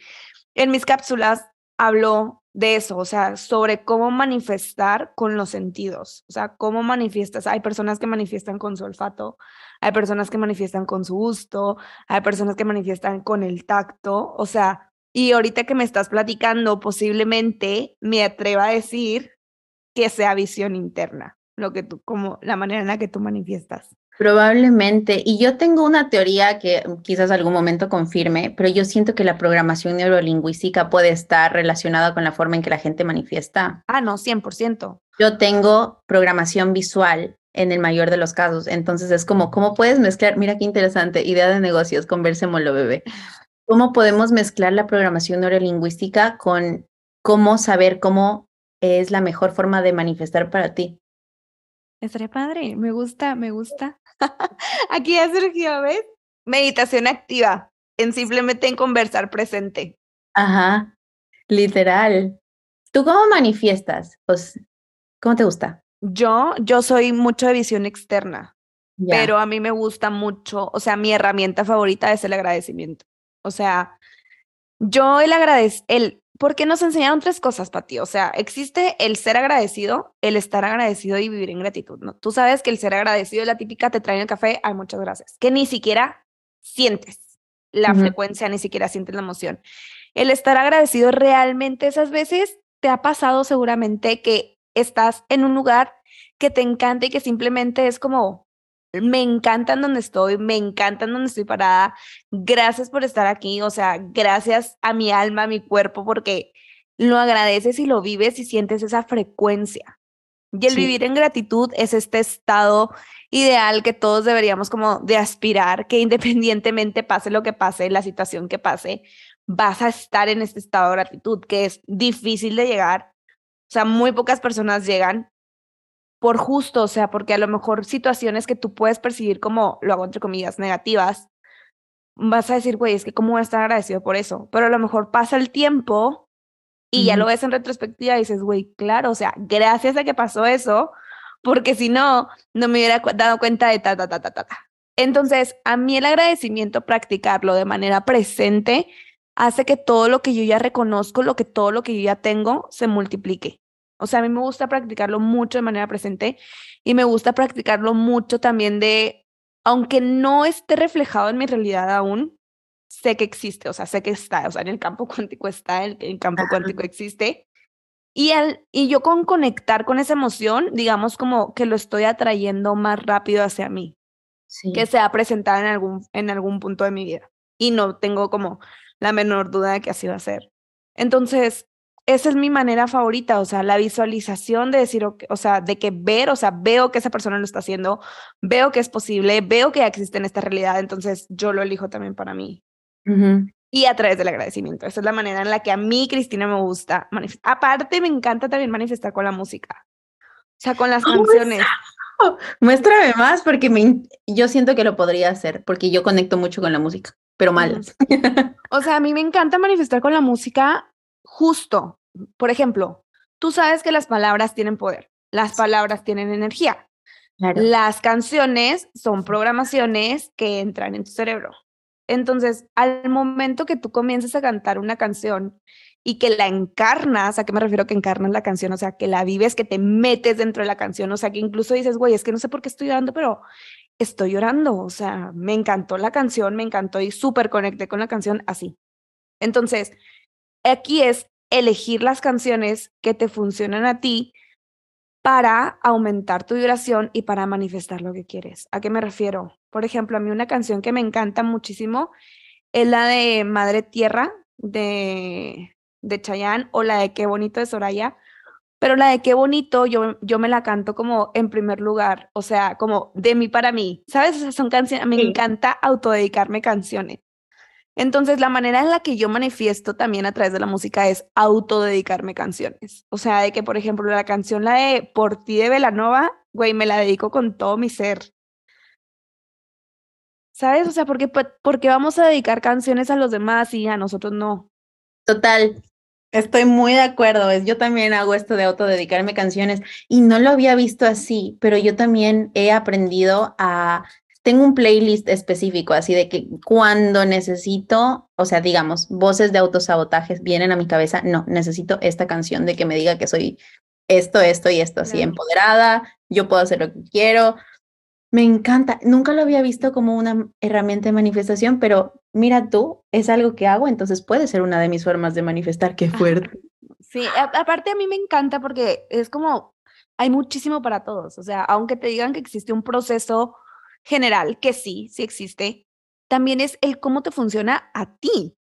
En mis cápsulas hablo de eso, o sea, sobre cómo manifestar con los sentidos, o sea, cómo manifiestas. Hay personas que manifiestan con su olfato, hay personas que manifiestan con su gusto, hay personas que manifiestan con el tacto, o sea, y ahorita que me estás platicando, posiblemente me atreva a decir que sea visión interna, lo que tú, como la manera en la que tú manifiestas. Probablemente. Y yo tengo una teoría que quizás algún momento confirme, pero yo siento que la programación neurolingüística puede estar relacionada con la forma en que la gente manifiesta. Ah, no, 100%. Yo tengo programación visual en el mayor de los casos. Entonces es como, ¿cómo puedes mezclar? Mira qué interesante, idea de negocios, conversémoslo, bebé. ¿Cómo podemos mezclar la programación neurolingüística con cómo saber cómo es la mejor forma de manifestar para ti? Estaría padre, me gusta, me gusta. Aquí ya surgió, ¿ves? Meditación activa, en simplemente en conversar presente. Ajá, literal. ¿Tú cómo manifiestas? Pues, ¿cómo te gusta? Yo, yo soy mucho de visión externa, pero a mí me gusta mucho, o sea, mi herramienta favorita es el agradecimiento. O sea, yo el agradec el porque nos enseñaron tres cosas, Pati. O sea, existe el ser agradecido, el estar agradecido y vivir en gratitud. ¿no? Tú sabes que el ser agradecido es la típica, te traen el café, ay, muchas gracias, que ni siquiera sientes la frecuencia, ni siquiera sientes la emoción. El estar agradecido realmente esas veces te ha pasado seguramente que estás en un lugar que te encanta y que simplemente es como, me encanta en donde estoy, me encanta en donde estoy parada. Gracias por estar aquí, o sea, gracias a mi alma, a mi cuerpo, porque lo agradeces y lo vives y sientes esa frecuencia. Y el vivir en gratitud es este estado ideal que todos deberíamos como de aspirar, que independientemente pase lo que pase, la situación que pase, vas a estar en este estado de gratitud, que es difícil de llegar. O sea, muy pocas personas llegan por justo, o sea, porque a lo mejor situaciones que tú puedes percibir como, lo hago entre comillas, negativas, vas a decir, güey, es que cómo voy a estar agradecido por eso, pero a lo mejor pasa el tiempo y ya lo ves en retrospectiva y dices, güey, claro, o sea, gracias a que pasó eso, porque si no, no me hubiera dado cuenta de ta, ta, ta, ta, ta. Entonces, a mí el agradecimiento, practicarlo de manera presente, hace que todo lo que yo ya reconozco, lo que todo lo que yo ya tengo, se multiplique. O sea, a mí me gusta practicarlo mucho de manera presente y me gusta practicarlo mucho también de, aunque no esté reflejado en mi realidad aún, sé que existe, o sea, sé que está, o sea, en el campo cuántico está, en el campo cuántico existe. Y, al, y yo con conectar con esa emoción, digamos como que lo estoy atrayendo más rápido hacia mí, que se ha presentado en algún, en algún punto de mi vida. Y no tengo como la menor duda de que así va a ser. Entonces, esa es mi manera favorita, o sea, la visualización de decir, o sea, de que ver, o sea, veo que esa persona lo está haciendo, veo que es posible, veo que existe en esta realidad, entonces yo lo elijo también para mí. Y a través del agradecimiento. Esa es la manera en la que a mí, Cristina, me gusta manifestar. Aparte, me encanta también manifestar con la música. O sea, con las canciones. Muéstrame más porque me, yo siento que lo podría hacer porque yo conecto mucho con la música, pero mal. O sea, a mí me encanta manifestar con la música justo. Por ejemplo, tú sabes que las palabras tienen poder, las palabras tienen energía. Las canciones son programaciones que entran en tu cerebro. Entonces, al momento que tú comiences a cantar una canción y que la encarnas, ¿a qué me refiero que encarnas la canción? O sea, que la vives, que te metes dentro de la canción, o sea, que incluso dices, güey, es que no sé por qué estoy llorando, pero estoy llorando, o sea, me encantó la canción, me encantó y súper conecté con la canción así. Entonces, aquí es elegir las canciones que te funcionan a ti para aumentar tu vibración y para manifestar lo que quieres. ¿A qué me refiero? Por ejemplo, a mí una canción que me encanta muchísimo es la de Madre Tierra de, de Chayanne o la de Qué Bonito de Soraya, pero la de Qué Bonito yo, yo me la canto como en primer lugar, o sea, como de mí para mí, ¿sabes? Esas son canciones, me encanta autodedicarme canciones. Entonces, la manera en la que yo manifiesto también a través de la música es autodedicarme canciones. O sea, de que, por ejemplo, la canción, la de Por ti de Velanova, güey, me la dedico con todo mi ser. ¿Sabes? O sea, ¿por qué, ¿por qué vamos a dedicar canciones a los demás y a nosotros no? Total, Estoy muy de acuerdo. Yo también hago esto de autodedicarme canciones y no lo había visto así, pero yo también he aprendido a tengo un playlist específico, así de que cuando necesito, o sea, digamos, voces de autosabotajes vienen a mi cabeza, no, necesito esta canción de que me diga que soy esto, esto y esto, así empoderada, yo puedo hacer lo que quiero. Me encanta, nunca lo había visto como una herramienta de manifestación, pero mira tú, es algo que hago, entonces puede ser una de mis formas de manifestar, qué fuerte. Sí, aparte a mí me encanta porque es como, hay muchísimo para todos, o sea, aunque te digan que existe un proceso general, que sí, sí existe, también es el cómo te funciona a ti.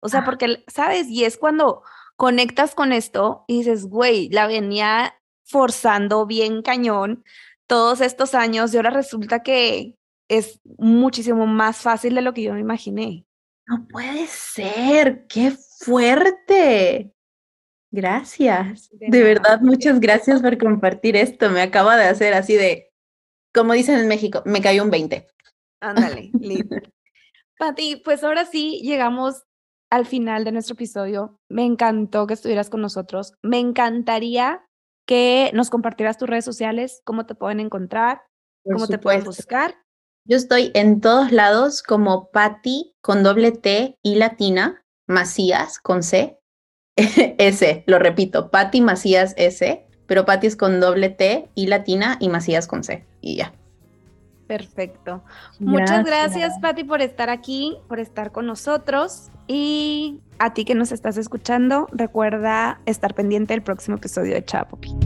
O sea, porque, ¿sabes? Y es cuando conectas con esto y dices, güey, la venía forzando bien cañón todos estos años y ahora resulta que es muchísimo más fácil de lo que yo me imaginé. No puede ser, qué fuerte. Gracias. De, verdad, muchas gracias por compartir esto. Me acaba de hacer así de, como dicen en México, me cayó un 20. Ándale, listo. Pati, pues ahora sí llegamos al final de nuestro episodio. Me encantó que estuvieras con nosotros. Me encantaría que nos compartieras tus redes sociales, cómo te pueden encontrar, cómo te pueden buscar. Yo estoy en todos lados como Patti con doble T y latina, Macías con C, S, lo repito, Patti Macías S pero Patti es con doble T y latina y Macías con C. Y ya. Perfecto. Muchas gracias, Patti, por estar aquí, por estar con nosotros. Y a ti que nos estás escuchando, recuerda estar pendiente del próximo episodio de Chapopi.